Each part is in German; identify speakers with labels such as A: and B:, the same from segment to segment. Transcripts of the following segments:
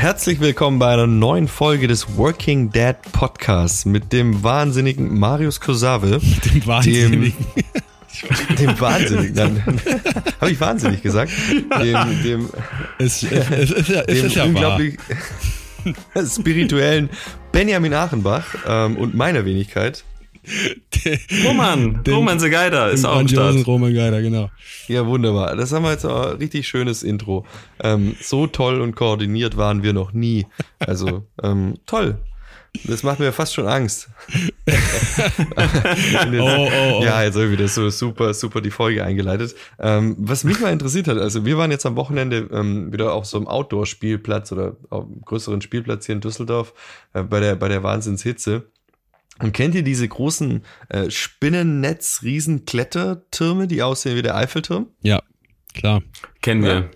A: Herzlich willkommen bei einer neuen Folge des Working Dad Podcasts mit dem wahnsinnigen Marius Kosave.
B: Dem Wahnsinnigen.
A: Dem, dem Wahnsinnigen. Habe ich wahnsinnig gesagt. Dem, dem,
B: Es, es, es, es
A: dem
B: ist ja wahr.
A: unglaublich spirituellen Benjamin Achenbach ähm, und meiner Wenigkeit.
C: Roman,
B: Den-
C: Roman the Geider ist auch am Start.
B: Roman Geider, genau.
A: Ja, wunderbar. Das haben wir jetzt ein richtig schönes Intro. Ähm, so toll und koordiniert waren wir noch nie. Also, ähm, toll. Das macht mir fast schon Angst.
B: Oh, oh, oh.
A: Ja, jetzt habe ich wieder so super, super die Folge eingeleitet. Ähm, was mich mal interessiert hat, also wir waren jetzt am Wochenende ähm, wieder auf so einem Outdoor-Spielplatz oder auf einem größeren Spielplatz hier in Düsseldorf äh, bei der, bei der Wahnsinnshitze. Und kennt ihr diese großen äh, Spinnennetz-Riesen-Klettertürme, die aussehen wie der Eiffelturm?
B: Ja, klar.
C: Kennen wir.
A: Und,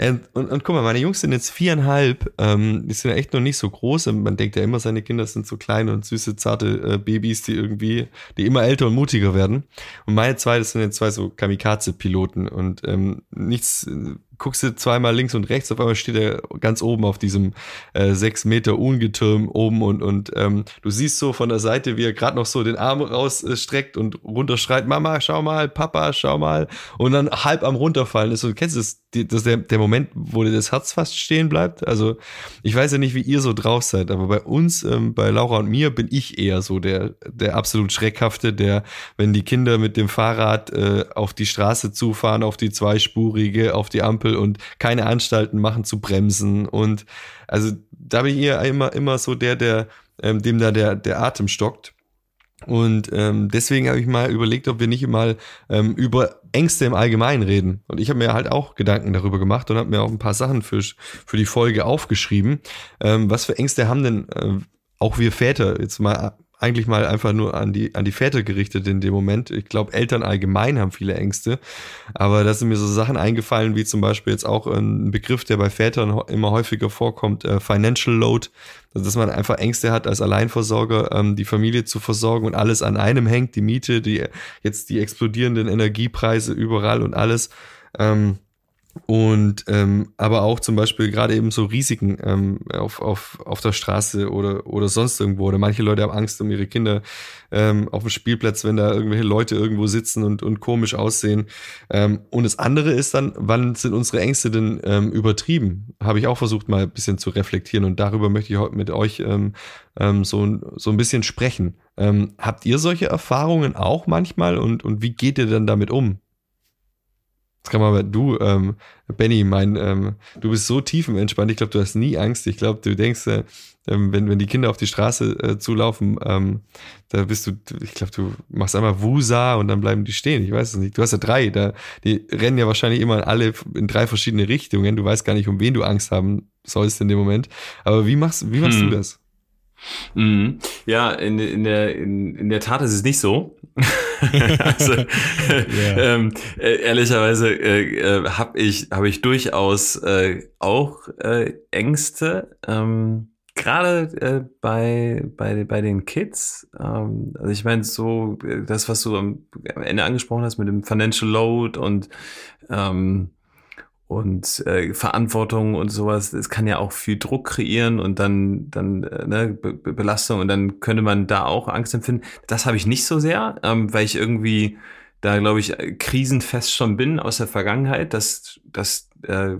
A: Ähm, und, und guck mal, meine Jungs sind jetzt viereinhalb, ähm, die sind ja echt noch nicht so groß. Und Man denkt ja immer, seine Kinder sind so kleine und süße, zarte äh, Babys, die irgendwie, die immer älter und mutiger werden. Und meine zwei, das sind jetzt zwei so Kamikaze-Piloten und ähm, nichts, äh, guckst du zweimal links und rechts, auf einmal steht er ganz oben auf diesem äh, sechs Meter Ungetürm oben und, und ähm, du siehst so von der Seite, wie er gerade noch so den Arm rausstreckt und runterschreit, Mama, schau mal, Papa, schau mal und dann halb am runterfallen ist. Und kennst du das, das der, der Moment, wo dir das Herz fast stehen bleibt? Also ich weiß ja nicht, wie ihr so drauf seid, aber bei uns, ähm, bei Laura und mir, bin ich eher so der, der absolut Schreckhafte, der, wenn die Kinder mit dem Fahrrad äh, auf die Straße zufahren, auf die zweispurige, auf die Ampel und keine Anstalten machen zu bremsen. Und also da bin ich eher immer, immer so der, der, ähm, dem da der, der Atem stockt. Und ähm, deswegen habe ich mal überlegt, ob wir nicht mal ähm, über Ängste im Allgemeinen reden. Und ich habe mir halt auch Gedanken darüber gemacht und habe mir auch ein paar Sachen für, für die Folge aufgeschrieben. Ähm, was für Ängste haben denn äh, auch wir Väter jetzt mal eigentlich mal einfach nur an die, an die Väter gerichtet in dem Moment. Ich glaube, Eltern allgemein haben viele Ängste. Aber da sind mir so Sachen eingefallen, wie zum Beispiel jetzt auch ein Begriff, der bei Vätern immer häufiger vorkommt, äh, Financial Load. Also, dass man einfach Ängste hat, als Alleinversorger ähm, die Familie zu versorgen und alles an einem hängt, die Miete, die jetzt die explodierenden Energiepreise überall und alles. Ähm, und ähm, aber auch zum Beispiel gerade eben so Risiken ähm, auf, auf, auf der Straße oder, oder sonst irgendwo. Oder manche Leute haben Angst um ihre Kinder ähm, auf dem Spielplatz, wenn da irgendwelche Leute irgendwo sitzen und, und komisch aussehen. Ähm, und das andere ist dann, wann sind unsere Ängste denn ähm, übertrieben? Habe ich auch versucht mal ein bisschen zu reflektieren und darüber möchte ich heute mit euch ähm, ähm, so, so ein bisschen sprechen. Ähm, habt ihr solche Erfahrungen auch manchmal und, und wie geht ihr dann damit um? Das kann man, du, ähm, Benny, mein, ähm, du bist so tiefenentspannt. Ich glaube, du hast nie Angst. Ich glaube, du denkst, äh, ähm, wenn, wenn die Kinder auf die Straße äh, zulaufen, ähm, da bist du, ich glaube, du machst einmal Wusa und dann bleiben die stehen. Ich weiß es nicht. Du hast ja drei, da, die rennen ja wahrscheinlich immer alle in drei verschiedene Richtungen. Du weißt gar nicht, um wen du Angst haben sollst in dem Moment. Aber wie machst, wie machst
C: Hm.
A: du das?
C: Mhm. Ja, in, in, der, in, in der Tat ist es nicht so. also, ähm, äh, ehrlicherweise äh, äh, habe ich, hab ich durchaus äh, auch äh, Ängste. Ähm, Gerade äh, bei, bei, bei den Kids, ähm, also ich meine, so äh, das, was du am, am Ende angesprochen hast mit dem Financial Load und ähm, und äh, Verantwortung und sowas, es kann ja auch viel Druck kreieren und dann dann äh, ne, Be Be- Belastung und dann könnte man da auch Angst empfinden. Das habe ich nicht so sehr, ähm, weil ich irgendwie da glaube ich äh, krisenfest schon bin aus der Vergangenheit. Das das äh,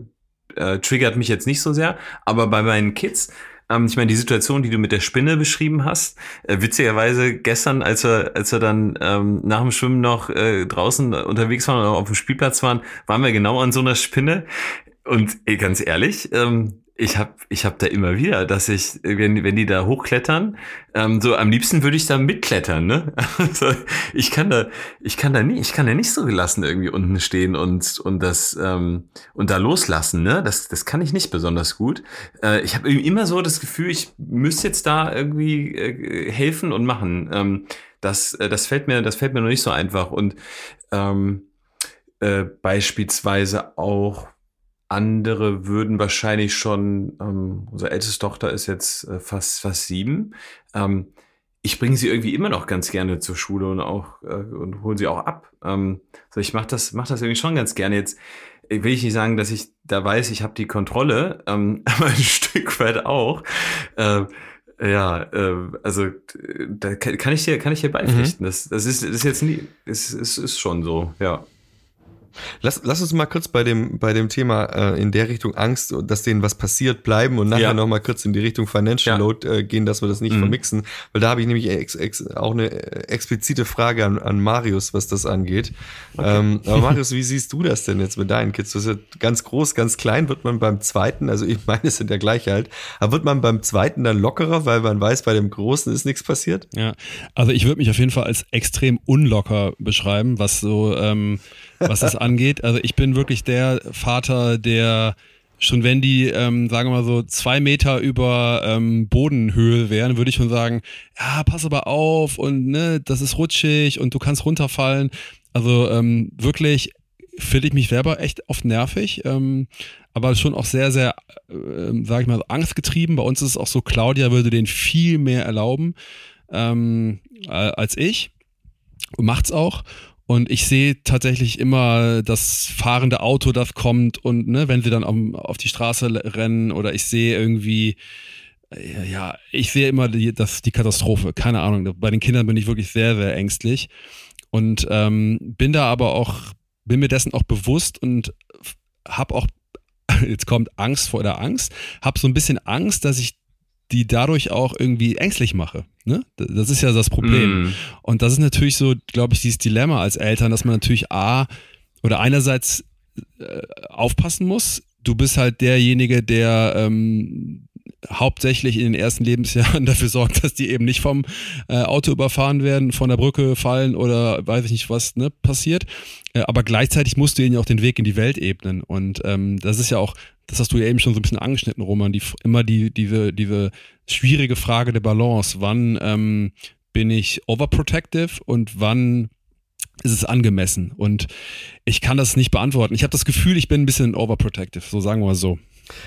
C: äh, triggert mich jetzt nicht so sehr, aber bei meinen Kids ähm, ich meine, die Situation, die du mit der Spinne beschrieben hast, äh, witzigerweise gestern, als wir, als wir dann ähm, nach dem Schwimmen noch äh, draußen unterwegs waren oder auf dem Spielplatz waren, waren wir genau an so einer Spinne. Und ey, ganz ehrlich, ähm, ich habe ich hab da immer wieder, dass ich, wenn, wenn die da hochklettern, ähm, so am liebsten würde ich da mitklettern, ne? Also ich kann da, ich kann da nie, ich kann da nicht so gelassen irgendwie unten stehen und und das ähm, und da loslassen, ne? Das das kann ich nicht besonders gut. Äh, ich habe immer so das Gefühl, ich müsste jetzt da irgendwie äh, helfen und machen. Ähm, das äh, das fällt mir, das fällt mir noch nicht so einfach und ähm, äh, beispielsweise auch andere würden wahrscheinlich schon, ähm, unsere älteste Tochter ist jetzt äh, fast, fast sieben. Ähm, ich bringe sie irgendwie immer noch ganz gerne zur Schule und auch äh, und hole sie auch ab. Ähm, so ich mache das, mach das irgendwie schon ganz gerne. Jetzt will ich nicht sagen, dass ich da weiß, ich habe die Kontrolle, ähm, aber ein Stück weit auch. Äh, ja, äh, also da kann ich dir, kann ich dir beipflichten. Mhm. Das, das ist, das ist jetzt nie, es ist, ist schon so, ja.
A: Lass, lass uns mal kurz bei dem, bei dem Thema äh, in der Richtung Angst, dass denen was passiert, bleiben und nachher ja. noch mal kurz in die Richtung Financial ja. Load äh, gehen, dass wir das nicht mhm. vermixen. Weil da habe ich nämlich ex, ex, auch eine explizite Frage an, an Marius, was das angeht. Okay. Ähm, aber Marius, wie siehst du das denn jetzt mit deinen Kids? Das ist ja ganz groß, ganz klein. Wird man beim zweiten, also ich meine, es sind ja gleich alt, aber wird man beim zweiten dann lockerer, weil man weiß, bei dem Großen ist nichts passiert?
B: Ja, also ich würde mich auf jeden Fall als extrem unlocker beschreiben, was so ähm, was das angeht. Also ich bin wirklich der Vater, der schon wenn die, ähm, sagen wir mal so, zwei Meter über ähm, Bodenhöhe wären, würde ich schon sagen, ja, pass aber auf und ne, das ist rutschig und du kannst runterfallen. Also ähm, wirklich finde ich mich selber echt oft nervig, ähm, aber schon auch sehr, sehr, äh, sag ich mal, angstgetrieben. Bei uns ist es auch so, Claudia würde den viel mehr erlauben ähm, als ich. Macht's auch. Und ich sehe tatsächlich immer das fahrende Auto, das kommt und ne, wenn sie dann auf, auf die Straße rennen oder ich sehe irgendwie, äh, ja, ich sehe immer die, das, die Katastrophe. Keine Ahnung. Bei den Kindern bin ich wirklich sehr, sehr ängstlich und ähm, bin da aber auch, bin mir dessen auch bewusst und habe auch, jetzt kommt Angst vor der Angst, habe so ein bisschen Angst, dass ich die dadurch auch irgendwie ängstlich mache. Ne? Das ist ja das Problem. Mm. Und das ist natürlich so, glaube ich, dieses Dilemma als Eltern, dass man natürlich A oder einerseits äh, aufpassen muss. Du bist halt derjenige, der ähm, hauptsächlich in den ersten Lebensjahren dafür sorgt, dass die eben nicht vom äh, Auto überfahren werden, von der Brücke fallen oder weiß ich nicht was ne, passiert. Äh, aber gleichzeitig musst du ihnen ja auch den Weg in die Welt ebnen. Und ähm, das ist ja auch, das hast du ja eben schon so ein bisschen angeschnitten, Roman, die, immer die, diese, diese schwierige Frage der Balance. Wann ähm, bin ich overprotective und wann ist es angemessen? Und ich kann das nicht beantworten. Ich habe das Gefühl, ich bin ein bisschen overprotective, so sagen wir mal so.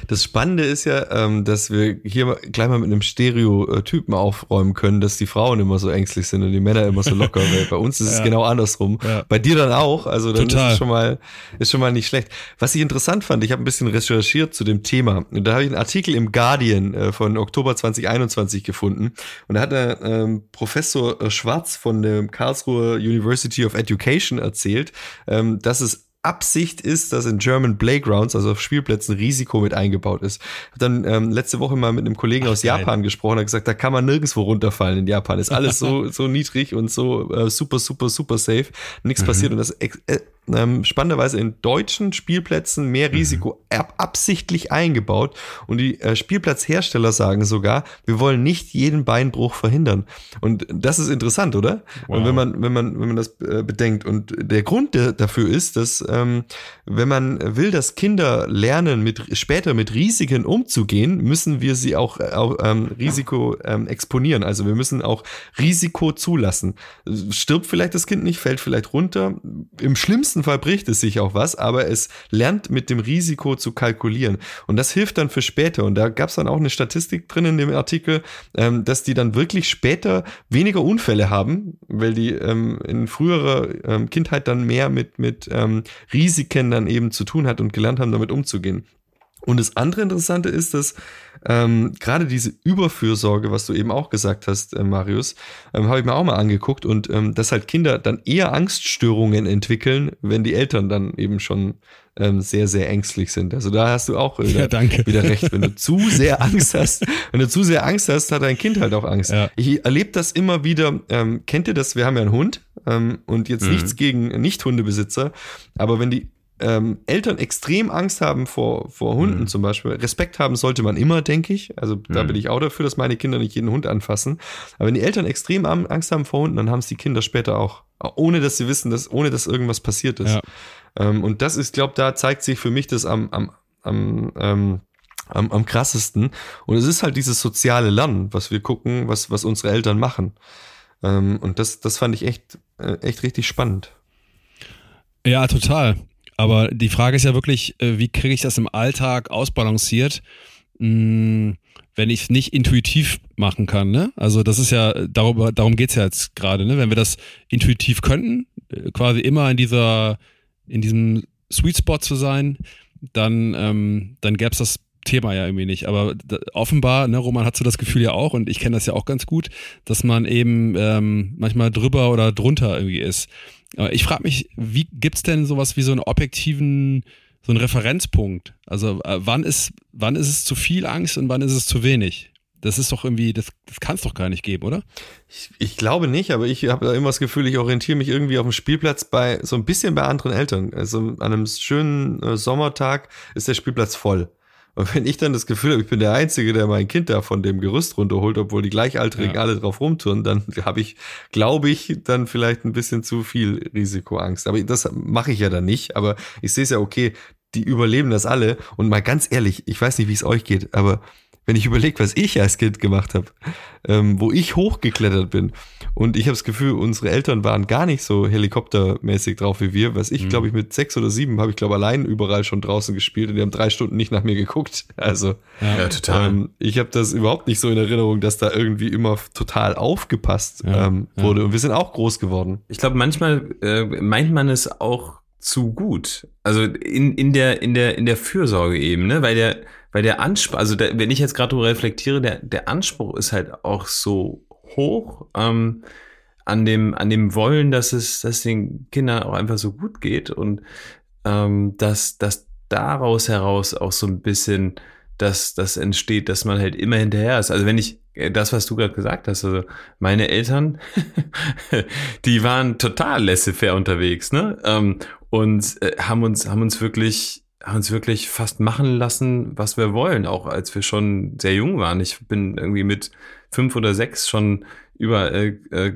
A: Das Spannende ist ja, ähm, dass wir hier gleich mal mit einem Stereotypen aufräumen können, dass die Frauen immer so ängstlich sind und die Männer immer so locker. Weil bei uns ist ja. es genau andersrum. Ja. Bei dir dann auch. Also dann Total. ist es schon mal, ist schon mal nicht schlecht. Was ich interessant fand, ich habe ein bisschen recherchiert zu dem Thema. Und da habe ich einen Artikel im Guardian äh, von Oktober 2021 gefunden. Und da hat der ähm, Professor Schwarz von der Karlsruhe University of Education erzählt, ähm, dass es Absicht ist, dass in German Playgrounds, also auf Spielplätzen, Risiko mit eingebaut ist. Ich habe dann ähm, letzte Woche mal mit einem Kollegen Ach, aus Japan geil. gesprochen, hat gesagt, da kann man nirgendwo runterfallen in Japan. Ist alles so so niedrig und so äh, super super super safe, nichts mhm. passiert und das äh, ähm, spannenderweise in deutschen Spielplätzen mehr mhm. Risiko mhm. absichtlich eingebaut. Und die äh, Spielplatzhersteller sagen sogar, wir wollen nicht jeden Beinbruch verhindern. Und das ist interessant, oder? Wow. Und wenn man, wenn man, wenn man das äh, bedenkt. Und der Grund der, dafür ist, dass ähm, wenn man will, dass Kinder lernen, mit später mit Risiken umzugehen, müssen wir sie auch, äh, auch ähm, Risiko ähm, exponieren. Also wir müssen auch Risiko zulassen. Stirbt vielleicht das Kind nicht, fällt vielleicht runter. Im schlimmsten Fall bricht es sich auch was, aber es lernt mit dem Risiko zu kalkulieren. Und das hilft dann für später. Und da gab es dann auch eine Statistik drin in dem Artikel, ähm, dass die dann wirklich später weniger Unfälle haben, weil die ähm, in früherer ähm, Kindheit dann mehr mit, mit ähm, Risiken dann eben zu tun hat und gelernt haben, damit umzugehen. Und das andere Interessante ist, dass ähm, gerade diese Überfürsorge, was du eben auch gesagt hast, äh, Marius, ähm, habe ich mir auch mal angeguckt und ähm, dass halt Kinder dann eher Angststörungen entwickeln, wenn die Eltern dann eben schon ähm, sehr, sehr ängstlich sind. Also da hast du auch wieder, ja, danke. wieder recht. Wenn du zu sehr Angst hast, wenn du zu sehr Angst hast, hat dein Kind halt auch Angst. Ja. Ich erlebe das immer wieder. Ähm, kennt ihr das? Wir haben ja einen Hund ähm, und jetzt mhm. nichts gegen Nicht-Hundebesitzer, aber wenn die ähm, Eltern extrem Angst haben vor, vor Hunden mhm. zum Beispiel. Respekt haben sollte man immer, denke ich. Also da mhm. bin ich auch dafür, dass meine Kinder nicht jeden Hund anfassen. Aber wenn die Eltern extrem Angst haben vor Hunden, dann haben es die Kinder später auch. Ohne dass sie wissen, dass, ohne dass irgendwas passiert ist. Ja. Ähm, und das ist, glaube da zeigt sich für mich das am, am, am ähm, am, am krassesten. Und es ist halt dieses soziale Lernen, was wir gucken, was, was unsere Eltern machen. Ähm, und das, das fand ich echt, äh, echt richtig spannend.
B: Ja, total. Aber die Frage ist ja wirklich, äh, wie kriege ich das im Alltag ausbalanciert, hm, wenn ich es nicht intuitiv machen kann. Ne? Also das ist ja, darüber, darum geht es ja jetzt gerade. Ne? Wenn wir das intuitiv könnten, äh, quasi immer in dieser, in diesem Sweet Spot zu sein, dann, ähm, dann gäbe es das Thema ja irgendwie nicht. Aber offenbar, ne, Roman hat so das Gefühl ja auch, und ich kenne das ja auch ganz gut, dass man eben ähm, manchmal drüber oder drunter irgendwie ist. Aber ich frage mich, wie gibt's denn sowas wie so einen objektiven, so einen Referenzpunkt? Also äh, wann ist, wann ist es zu viel Angst und wann ist es zu wenig? Das ist doch irgendwie, das, das kann es doch gar nicht geben, oder?
A: Ich, ich glaube nicht, aber ich habe da immer das Gefühl, ich orientiere mich irgendwie auf dem Spielplatz bei so ein bisschen bei anderen Eltern. Also an einem schönen äh, Sommertag ist der Spielplatz voll. Und wenn ich dann das Gefühl habe, ich bin der Einzige, der mein Kind da von dem Gerüst runterholt, obwohl die Gleichaltrigen ja. alle drauf rumtouren, dann habe ich, glaube ich, dann vielleicht ein bisschen zu viel Risikoangst. Aber das mache ich ja dann nicht. Aber ich sehe es ja okay, die überleben das alle. Und mal ganz ehrlich, ich weiß nicht, wie es euch geht, aber wenn ich überlege, was ich als Kind gemacht habe, ähm, wo ich hochgeklettert bin. Und ich habe das Gefühl, unsere Eltern waren gar nicht so helikoptermäßig drauf wie wir. Was ich, mhm. glaube ich, mit sechs oder sieben habe ich, glaube allein überall schon draußen gespielt und die haben drei Stunden nicht nach mir geguckt. Also
C: ja, total.
A: Ähm, ich habe das überhaupt nicht so in Erinnerung, dass da irgendwie immer total aufgepasst ja, ähm, wurde. Ja. Und wir sind auch groß geworden.
C: Ich glaube, manchmal äh, meint man es auch zu gut. Also in, in der, in der, in der Fürsorge eben, ne? Weil der, weil der Anspruch, also der, wenn ich jetzt gerade reflektiere, der, der Anspruch ist halt auch so hoch ähm, an dem, an dem Wollen, dass es, dass den Kindern auch einfach so gut geht und ähm, dass, dass daraus heraus auch so ein bisschen dass das entsteht, dass man halt immer hinterher ist. Also wenn ich äh, das, was du gerade gesagt hast, also meine Eltern, die waren total laissez-faire unterwegs, ne? Ähm, und äh, haben uns haben uns wirklich haben uns wirklich fast machen lassen, was wir wollen, auch als wir schon sehr jung waren. Ich bin irgendwie mit fünf oder sechs schon über, äh, äh,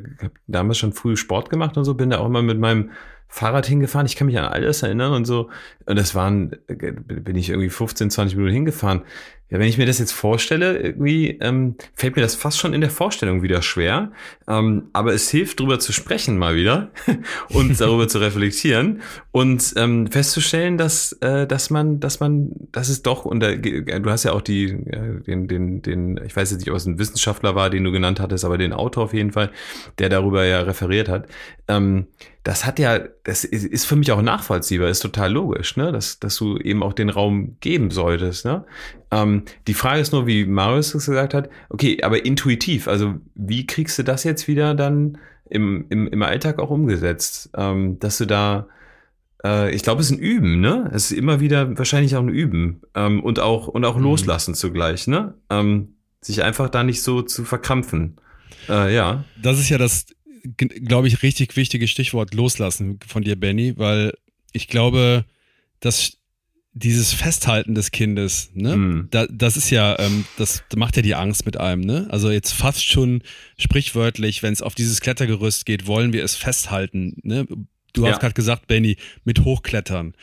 C: damals schon früh Sport gemacht und so, bin da auch immer mit meinem Fahrrad hingefahren. Ich kann mich an alles erinnern und so. Und das waren, äh, bin ich irgendwie 15, 20 Minuten hingefahren. Ja, wenn ich mir das jetzt vorstelle, irgendwie ähm, fällt mir das fast schon in der Vorstellung wieder schwer. Ähm, aber es hilft, drüber zu sprechen mal wieder und darüber zu reflektieren und ähm, festzustellen, dass, äh, dass man, dass man, dass es doch, und äh, du hast ja auch die, äh, den, den, den, ich weiß jetzt nicht, ob es ein Wissenschaftler war, den du genannt hattest, aber den Autor auf jeden Fall, der darüber ja referiert hat. Ähm, das hat ja, das ist für mich auch nachvollziehbar, ist total logisch, ne? dass, dass du eben auch den Raum geben solltest. Ne? Ähm, die Frage ist nur, wie Marius es gesagt hat, okay, aber intuitiv, also wie kriegst du das jetzt wieder dann im, im, im Alltag auch umgesetzt, ähm, dass du da, äh, ich glaube, es ist ein Üben, ne? Es ist immer wieder wahrscheinlich auch ein Üben ähm, und auch und auch mhm. loslassen zugleich, ne? Ähm, sich einfach da nicht so zu verkrampfen. Äh, ja.
B: Das ist ja das glaube ich, richtig wichtige Stichwort loslassen von dir, Benny, weil ich glaube, dass dieses Festhalten des Kindes, ne, mm. da, das ist ja, ähm, das macht ja die Angst mit einem, ne? Also jetzt fast schon sprichwörtlich, wenn es auf dieses Klettergerüst geht, wollen wir es festhalten, ne? Du ja. hast gerade gesagt, Benny, mit Hochklettern.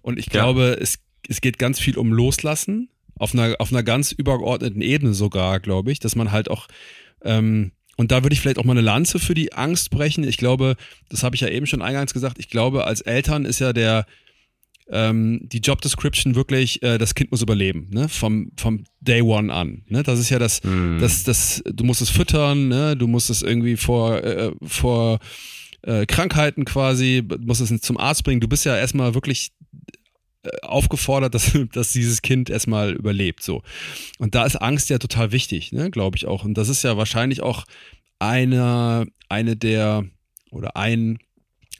B: Und ich glaube, ja. es, es geht ganz viel um Loslassen, auf einer, auf einer ganz übergeordneten Ebene sogar, glaube ich, dass man halt auch ähm, und da würde ich vielleicht auch mal eine Lanze für die Angst brechen. Ich glaube, das habe ich ja eben schon eingangs gesagt, ich glaube, als Eltern ist ja der, ähm, die Job Description wirklich, äh, das Kind muss überleben, ne? Vom, vom Day One an. Ne? Das ist ja das, mm. das, das, du musst es füttern, ne? du musst es irgendwie vor, äh, vor äh, Krankheiten quasi, musst es zum Arzt bringen. Du bist ja erstmal wirklich äh, aufgefordert, dass, dass dieses Kind erstmal überlebt. So. Und da ist Angst ja total wichtig, ne, glaube ich auch. Und das ist ja wahrscheinlich auch eine, eine der oder ein,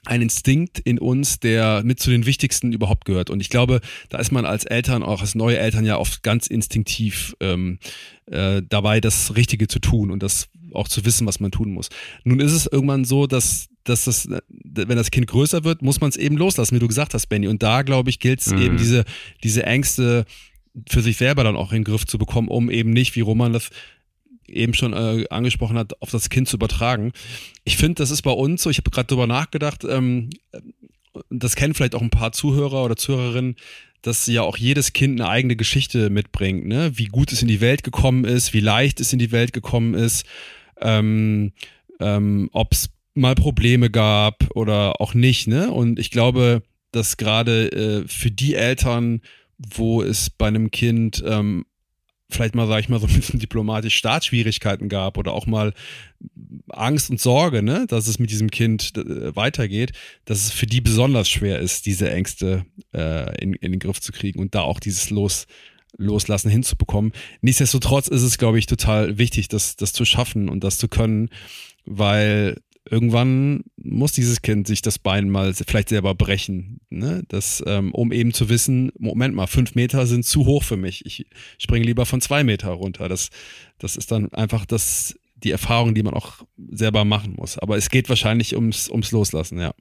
B: ein Instinkt in uns, der mit zu den wichtigsten überhaupt gehört. Und ich glaube, da ist man als Eltern, auch als neue Eltern ja oft ganz instinktiv ähm, äh, dabei, das Richtige zu tun und das auch zu wissen, was man tun muss. Nun ist es irgendwann so, dass dass das, wenn das Kind größer wird, muss man es eben loslassen, wie du gesagt hast, Benny. Und da, glaube ich, gilt es mhm. eben diese, diese Ängste für sich selber dann auch in den Griff zu bekommen, um eben nicht, wie Roman das eben schon äh, angesprochen hat, auf das Kind zu übertragen. Ich finde, das ist bei uns so, ich habe gerade drüber nachgedacht, ähm, das kennen vielleicht auch ein paar Zuhörer oder Zuhörerinnen, dass ja auch jedes Kind eine eigene Geschichte mitbringt, ne? Wie gut es in die Welt gekommen ist, wie leicht es in die Welt gekommen ist, ähm, ähm, ob es mal Probleme gab oder auch nicht, ne? Und ich glaube, dass gerade äh, für die Eltern, wo es bei einem Kind ähm, vielleicht mal, sag ich mal, so ein bisschen diplomatisch Startschwierigkeiten gab oder auch mal Angst und Sorge, ne, dass es mit diesem Kind äh, weitergeht, dass es für die besonders schwer ist, diese Ängste äh, in, in den Griff zu kriegen und da auch dieses Los, Loslassen hinzubekommen. Nichtsdestotrotz ist es, glaube ich, total wichtig, das, das zu schaffen und das zu können, weil irgendwann muss dieses Kind sich das Bein mal vielleicht selber brechen, ne? das, ähm, um eben zu wissen, Moment mal, fünf Meter sind zu hoch für mich. Ich springe lieber von zwei Meter runter. Das, das ist dann einfach das, die Erfahrung, die man auch selber machen muss. Aber es geht wahrscheinlich ums, ums Loslassen, ja.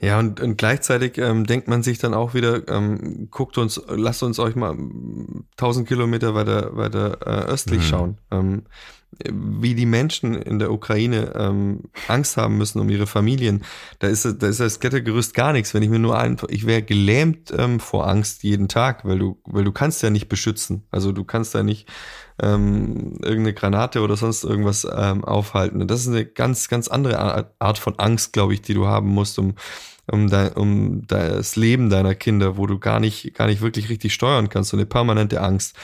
A: Ja, und, und gleichzeitig ähm, denkt man sich dann auch wieder, ähm, guckt uns, lasst uns euch mal tausend Kilometer weiter, weiter äh, östlich mhm. schauen. Ähm, wie die Menschen in der Ukraine ähm, Angst haben müssen um ihre Familien, da ist, da ist das Klettergerüst gar nichts. Wenn ich mir nur einfach, ich wäre gelähmt ähm, vor Angst jeden Tag, weil du, weil du kannst ja nicht beschützen. Also du kannst ja nicht ähm, irgendeine Granate oder sonst irgendwas ähm, aufhalten. Und das ist eine ganz, ganz andere Art von Angst, glaube ich, die du haben musst, um um, dein, um das Leben deiner Kinder, wo du gar nicht, gar nicht wirklich richtig steuern kannst, so eine permanente Angst.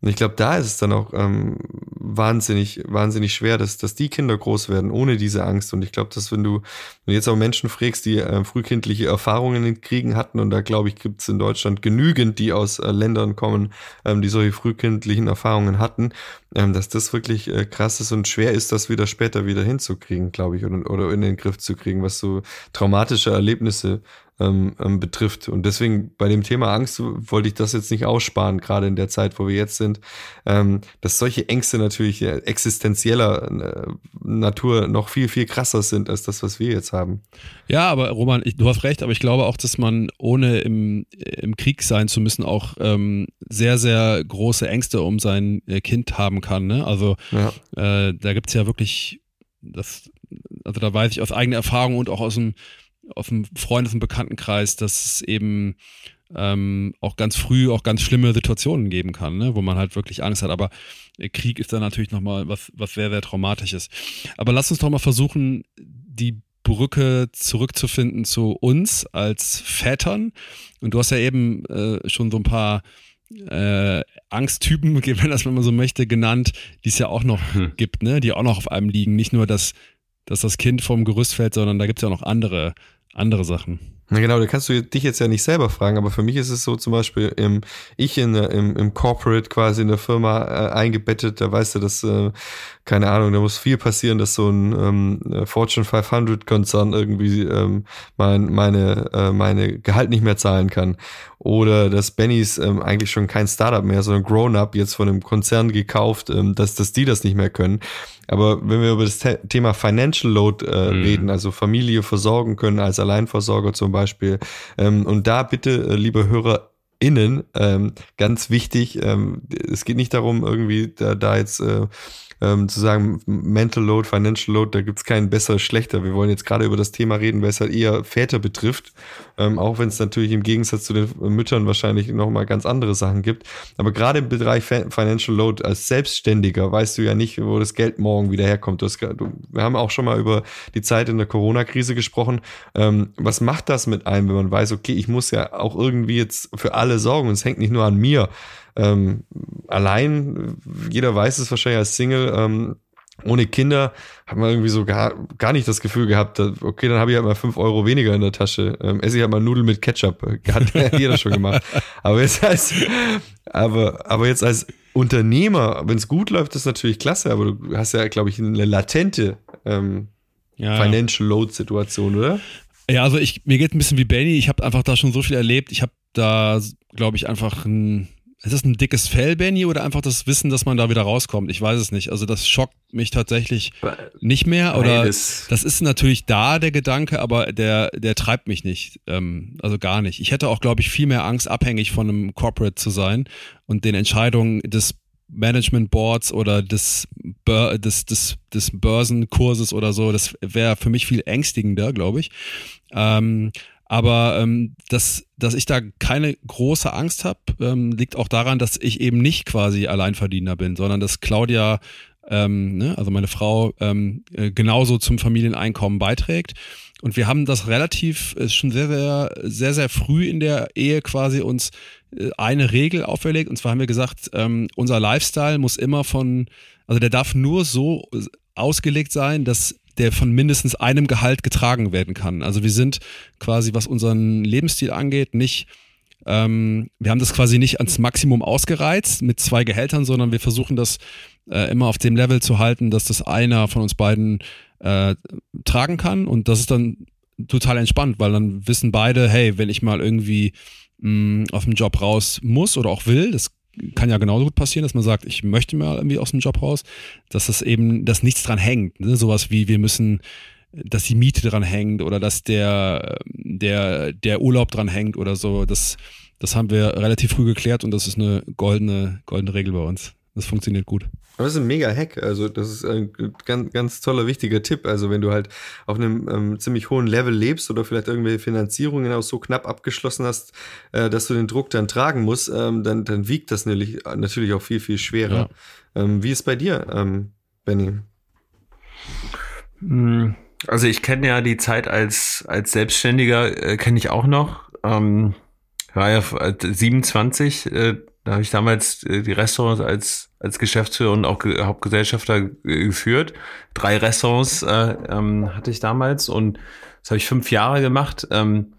A: Und ich glaube, da ist es dann auch ähm, wahnsinnig, wahnsinnig schwer, dass, dass die Kinder groß werden ohne diese Angst. Und ich glaube, dass wenn du, wenn jetzt auch Menschen fragst, die äh, frühkindliche Erfahrungen in Kriegen hatten, und da glaube ich, gibt es in Deutschland genügend, die aus äh, Ländern kommen, ähm, die solche frühkindlichen Erfahrungen hatten, ähm, dass das wirklich äh, krass ist und schwer ist, das wieder später wieder hinzukriegen, glaube ich, oder, oder in den Griff zu kriegen, was so traumatische Erlebnisse ähm, ähm, betrifft. Und deswegen bei dem Thema Angst wollte ich das jetzt nicht aussparen, gerade in der Zeit, wo wir jetzt sind, ähm, dass solche Ängste natürlich existenzieller äh, Natur noch viel, viel krasser sind als das, was wir jetzt haben.
B: Ja, aber Roman, ich, du hast recht, aber ich glaube auch, dass man ohne im, im Krieg sein zu müssen auch ähm, sehr, sehr große Ängste um sein äh, Kind haben kann. Ne? Also ja. äh, da gibt es ja wirklich das, also da weiß ich aus eigener Erfahrung und auch aus dem auf dem Freundes- und Bekanntenkreis, dass es eben ähm, auch ganz früh auch ganz schlimme Situationen geben kann, ne? wo man halt wirklich Angst hat. Aber Krieg ist dann natürlich nochmal was, was sehr, sehr Traumatisches. Aber lass uns doch mal versuchen, die Brücke zurückzufinden zu uns als Vätern. Und du hast ja eben äh, schon so ein paar äh, Angsttypen, wenn das man so möchte, genannt, die es ja auch noch hm. gibt, ne? die auch noch auf einem liegen. Nicht nur das dass das Kind vom Gerüst fällt, sondern da gibt es ja noch andere, andere Sachen.
A: Na genau, da kannst du dich jetzt ja nicht selber fragen, aber für mich ist es so zum Beispiel, im, ich in, im, im Corporate quasi in der Firma äh, eingebettet, da weißt du, dass, äh, keine Ahnung, da muss viel passieren, dass so ein ähm, Fortune 500 Konzern irgendwie ähm, mein, meine, äh, meine Gehalt nicht mehr zahlen kann. Oder dass Bennys ähm, eigentlich schon kein Startup mehr, sondern Grown-Up jetzt von einem Konzern gekauft, ähm, dass, dass die das nicht mehr können. Aber wenn wir über das Thema Financial Load äh, mhm. reden, also Familie versorgen können als Alleinversorger zum Beispiel, ähm, und da bitte, äh, liebe Hörer, innen ähm, ganz wichtig. Ähm, es geht nicht darum, irgendwie da, da jetzt äh, ähm, zu sagen, Mental Load, Financial Load, da gibt's keinen besser, schlechter. Wir wollen jetzt gerade über das Thema reden, weil es halt eher Väter betrifft, ähm, auch wenn es natürlich im Gegensatz zu den Müttern wahrscheinlich nochmal ganz andere Sachen gibt. Aber gerade im Bereich Financial Load als Selbstständiger weißt du ja nicht, wo das Geld morgen wieder herkommt. Das, du, wir haben auch schon mal über die Zeit in der Corona-Krise gesprochen. Ähm, was macht das mit einem, wenn man weiß, okay, ich muss ja auch irgendwie jetzt für alle sorgen und es hängt nicht nur an mir. Ähm, allein, jeder weiß es wahrscheinlich als Single, ähm, ohne Kinder hat man irgendwie so gar, gar nicht das Gefühl gehabt, dass, okay, dann habe ich halt mal fünf Euro weniger in der Tasche. Ähm, esse ich halt mal Nudeln mit Ketchup. Hat jeder schon gemacht. Aber jetzt als, aber, aber jetzt als Unternehmer, wenn es gut läuft, ist natürlich klasse, aber du hast ja, glaube ich, eine latente ähm, ja. Financial Load Situation, oder?
B: Ja, also ich, mir geht ein bisschen wie Benny. Ich habe einfach da schon so viel erlebt. Ich habe da, glaube ich, einfach ein ist das ein dickes Fell, Benny, oder einfach das Wissen, dass man da wieder rauskommt? Ich weiß es nicht. Also das schockt mich tatsächlich nicht mehr. Oder das ist natürlich da, der Gedanke, aber der, der treibt mich nicht. Ähm, also gar nicht. Ich hätte auch, glaube ich, viel mehr Angst, abhängig von einem Corporate zu sein und den Entscheidungen des Management Boards oder des, des, des, des Börsenkurses oder so. Das wäre für mich viel ängstigender, glaube ich. Ähm, aber ähm, dass, dass ich da keine große Angst habe, ähm, liegt auch daran, dass ich eben nicht quasi Alleinverdiener bin, sondern dass Claudia, ähm, ne, also meine Frau, ähm, äh, genauso zum Familieneinkommen beiträgt. Und wir haben das relativ äh, schon sehr, sehr, sehr, sehr früh in der Ehe quasi uns äh, eine Regel auferlegt. Und zwar haben wir gesagt, ähm, unser Lifestyle muss immer von, also der darf nur so ausgelegt sein, dass der von mindestens einem Gehalt getragen werden kann. Also wir sind quasi, was unseren Lebensstil angeht, nicht, ähm, wir haben das quasi nicht ans Maximum ausgereizt mit zwei Gehältern, sondern wir versuchen das äh, immer auf dem Level zu halten, dass das einer von uns beiden äh, tragen kann. Und das ist dann total entspannt, weil dann wissen beide, hey, wenn ich mal irgendwie mh, aus dem Job raus muss oder auch will, das kann ja genauso gut passieren, dass man sagt, ich möchte mal irgendwie aus dem Job raus, dass das eben, dass nichts dran hängt. Ne? Sowas wie, wir müssen, dass die Miete dran hängt oder dass der, der, der Urlaub dran hängt oder so. Das, das haben wir relativ früh geklärt und das ist eine goldene, goldene Regel bei uns. Das funktioniert gut.
A: Aber das ist ein mega Hack. Also, das ist ein ganz, ganz toller, wichtiger Tipp. Also, wenn du halt auf einem ähm, ziemlich hohen Level lebst oder vielleicht irgendwelche Finanzierungen auch so knapp abgeschlossen hast, äh, dass du den Druck dann tragen musst, ähm, dann, dann wiegt das natürlich, natürlich auch viel, viel schwerer. Ja. Ähm, wie ist bei dir, ähm, Benny?
C: Hm, also, ich kenne ja die Zeit als, als Selbstständiger, äh, kenne ich auch noch. Ähm, war ja 27, äh, da habe ich damals äh, die Restaurants als, als Geschäftsführer und auch Ge Hauptgesellschafter äh, geführt. Drei Restaurants äh, ähm, hatte ich damals und das habe ich fünf Jahre gemacht. Ähm,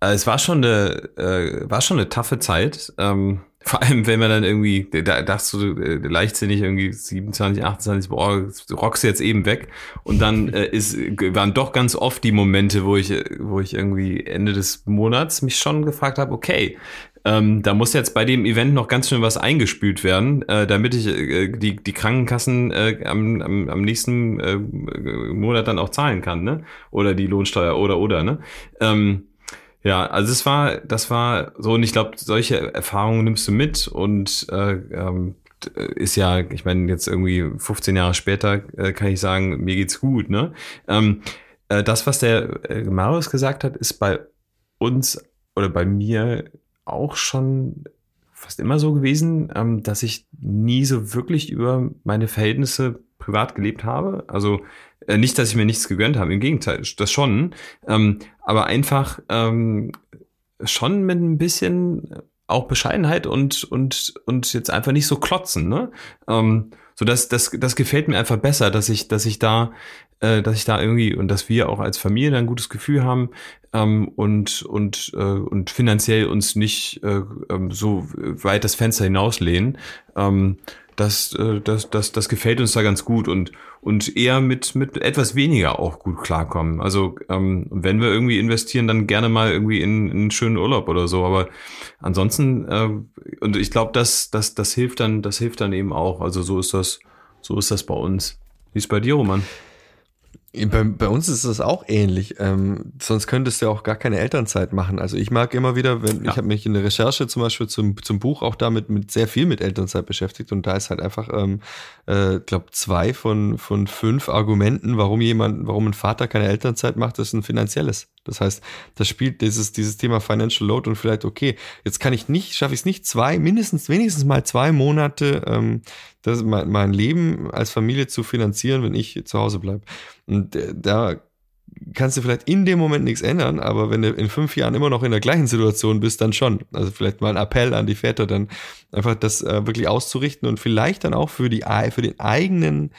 C: äh, es war schon eine, äh, war schon eine taffe Zeit. Ähm, vor allem, wenn man dann irgendwie, da dachtest du äh, leichtsinnig irgendwie 27, 28, boah, rockst jetzt eben weg. Und dann äh, ist, waren doch ganz oft die Momente, wo ich, wo ich irgendwie Ende des Monats mich schon gefragt habe, okay, ähm, da muss jetzt bei dem Event noch ganz schön was eingespült werden, äh, damit ich äh, die, die Krankenkassen äh, am, am, am nächsten äh, Monat dann auch zahlen kann, ne? Oder die Lohnsteuer oder oder, ne? Ähm, ja, also es war, das war so, und ich glaube, solche Erfahrungen nimmst du mit und äh, ähm, ist ja, ich meine, jetzt irgendwie 15 Jahre später äh, kann ich sagen, mir geht's gut, ne? Ähm, äh, das, was der äh, Marius gesagt hat, ist bei uns oder bei mir auch schon fast immer so gewesen, ähm, dass ich nie so wirklich über meine Verhältnisse privat gelebt habe. Also äh, nicht, dass ich mir nichts gegönnt habe, im Gegenteil, das schon. Ähm, aber einfach ähm, schon mit ein bisschen auch Bescheidenheit und, und, und jetzt einfach nicht so klotzen, ne? Ähm, so das, das, das gefällt mir einfach besser, dass ich, dass ich da, äh, dass ich da irgendwie und dass wir auch als Familie ein gutes Gefühl haben ähm, und und äh, und finanziell uns nicht äh, ähm, so weit das Fenster hinauslehnen. Ähm, das, äh, das, das, das gefällt uns da ganz gut und, und eher mit, mit etwas weniger auch gut klarkommen. Also ähm, wenn wir irgendwie investieren, dann gerne mal irgendwie in, in einen schönen Urlaub oder so. Aber ansonsten, äh, und ich glaube, das, das, das hilft dann, das hilft dann eben auch. Also so ist das, so ist das bei uns. Wie ist bei dir, Roman?
A: Bei, bei, uns ist es auch ähnlich. Ähm, sonst könntest du ja auch gar keine Elternzeit machen. Also ich mag immer wieder, wenn ja. ich habe mich in der Recherche zum Beispiel zum, zum Buch auch damit mit sehr viel mit Elternzeit beschäftigt und da ist halt einfach, ähm, äh, glaube zwei von von fünf Argumenten, warum jemand, warum ein Vater keine Elternzeit macht, ist ein finanzielles. Das heißt, das spielt dieses, dieses Thema Financial Load und vielleicht, okay, jetzt kann ich nicht, schaffe ich es nicht, zwei, mindestens, wenigstens mal zwei Monate ähm, das, mein, mein Leben als Familie zu finanzieren, wenn ich zu Hause bleibe. Und äh, da kannst du vielleicht in dem Moment nichts ändern, aber wenn du in fünf Jahren immer noch in der gleichen Situation bist, dann schon. Also vielleicht mal ein Appell an die Väter, dann einfach das äh, wirklich auszurichten und vielleicht dann auch für die für den eigenen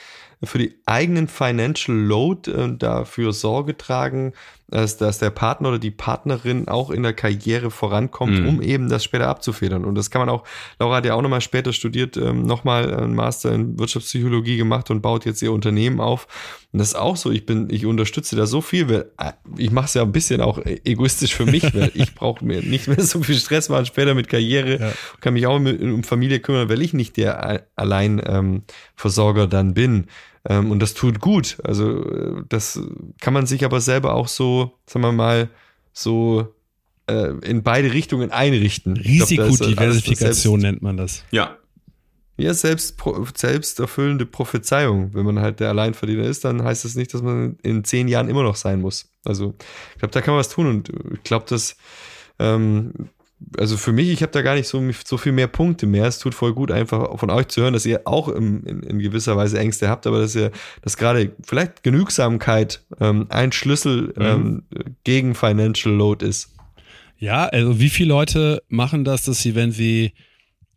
A: für die eigenen Financial Load äh, dafür Sorge tragen, dass, dass der Partner oder die Partnerin auch in der Karriere vorankommt, mhm. um eben das später abzufedern. Und das kann man auch, Laura hat ja auch nochmal später studiert, ähm, nochmal einen Master in Wirtschaftspsychologie gemacht und baut jetzt ihr Unternehmen auf. Und das ist auch so, ich bin, ich unterstütze da so viel, weil äh, ich mache es ja ein bisschen auch egoistisch für mich, weil ich brauche mir nicht mehr so viel Stress machen später mit Karriere, ja. kann mich auch um Familie kümmern, weil ich nicht der allein ähm, Versorger dann bin. Ähm, und das tut gut. Also äh, das kann man sich aber selber auch so, sagen wir mal, so äh, in beide Richtungen einrichten.
B: Risikodiversifikation nennt man das.
A: Ja. Ja, selbst, selbst erfüllende Prophezeiung. Wenn man halt der Alleinverdiener ist, dann heißt das nicht, dass man in zehn Jahren immer noch sein muss. Also, ich glaube, da kann man was tun und ich glaube, dass ähm, also für mich, ich habe da gar nicht so, so viel mehr Punkte mehr. Es tut voll gut, einfach von euch zu hören, dass ihr auch im, in, in, gewisser Weise Ängste habt, aber dass ihr, dass gerade vielleicht Genügsamkeit ähm, ein Schlüssel mhm. ähm, gegen Financial Load ist.
B: Ja, also wie viele Leute machen das, dass sie, wenn sie,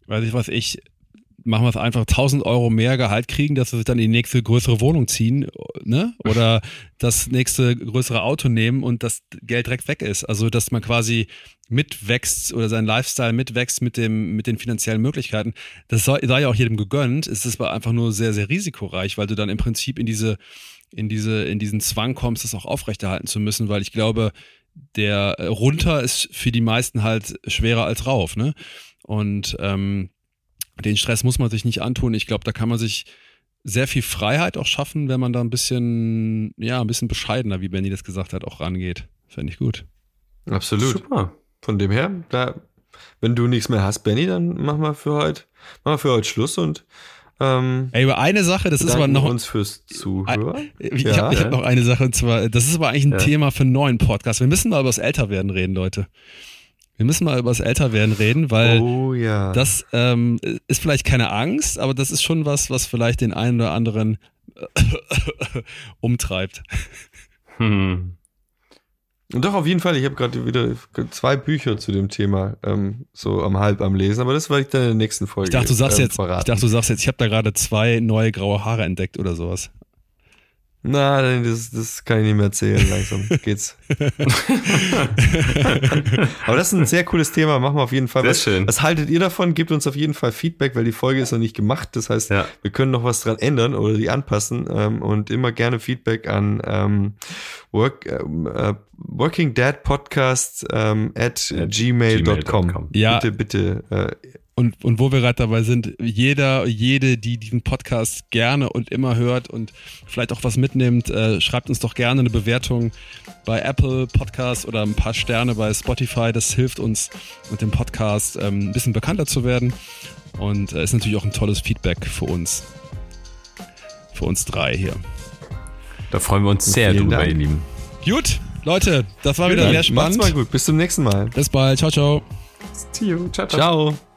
B: weiß ich was ich, machen wir es einfach 1000 Euro mehr Gehalt kriegen, dass sie sich dann in die nächste größere Wohnung ziehen, ne? Oder das nächste größere Auto nehmen und das Geld direkt weg ist. Also, dass man quasi mitwächst oder sein Lifestyle mitwächst mit dem, mit den finanziellen Möglichkeiten. Das sei, sei ja auch jedem gegönnt. Es ist aber einfach nur sehr, sehr risikoreich, weil du dann im Prinzip in diese, in diese, in diesen Zwang kommst, das auch aufrechterhalten zu müssen, weil ich glaube, der runter ist für die meisten halt schwerer als rauf, ne? Und ähm, den Stress muss man sich nicht antun. Ich glaube, da kann man sich sehr viel Freiheit auch schaffen, wenn man da ein bisschen, ja, ein bisschen bescheidener, wie Benny das gesagt hat, auch rangeht. Fände ich gut.
A: Absolut. Super. Von dem her, da, wenn du nichts mehr hast, Benny, dann machen wir für heute, machen wir für heute Schluss und
B: ähm, Ey, über eine Sache, das ist aber noch.
A: uns fürs Zuhören.
B: Ich ja, habe hab noch eine Sache, und zwar, das ist aber eigentlich ein ja. Thema für einen neuen Podcast. Wir müssen mal über das Älterwerden reden, Leute. Wir müssen mal über das Älterwerden reden, weil
A: oh, ja.
B: das ähm, ist vielleicht keine Angst, aber das ist schon was, was vielleicht den einen oder anderen umtreibt.
A: Hm. Doch, auf jeden Fall. Ich habe gerade wieder zwei Bücher zu dem Thema ähm, so am halb am Lesen, aber das werde ich dann in der nächsten Folge.
B: Ich dachte, du sagst ähm, jetzt, verraten. ich dachte, du sagst jetzt, ich habe da gerade zwei neue graue Haare entdeckt oder sowas.
A: Na, das, das kann ich nicht mehr erzählen, langsam geht's. Aber das ist ein sehr cooles Thema, machen wir auf jeden Fall.
C: Sehr was, schön.
A: was haltet ihr davon? Gebt uns auf jeden Fall Feedback, weil die Folge ist noch nicht gemacht. Das heißt, ja. wir können noch was dran ändern oder die anpassen ähm, und immer gerne Feedback an ähm, work, äh, Working Dad Podcast ähm, at, at gmail.com. Gmail
B: ja.
A: Bitte, bitte äh,
B: und, und wo wir gerade dabei sind, jeder, jede, die diesen Podcast gerne und immer hört und vielleicht auch was mitnimmt, äh, schreibt uns doch gerne eine Bewertung bei Apple Podcast oder ein paar Sterne bei Spotify. Das hilft uns mit dem Podcast ähm, ein bisschen bekannter zu werden und äh, ist natürlich auch ein tolles Feedback für uns. Für uns drei hier.
C: Da freuen wir uns sehr drüber, Dank. ihr Lieben.
B: Gut, Leute, das war wieder sehr spannend.
A: Macht's mal gut, bis zum nächsten Mal.
B: Bis bald, ciao, ciao.
A: Ciao, ciao. ciao.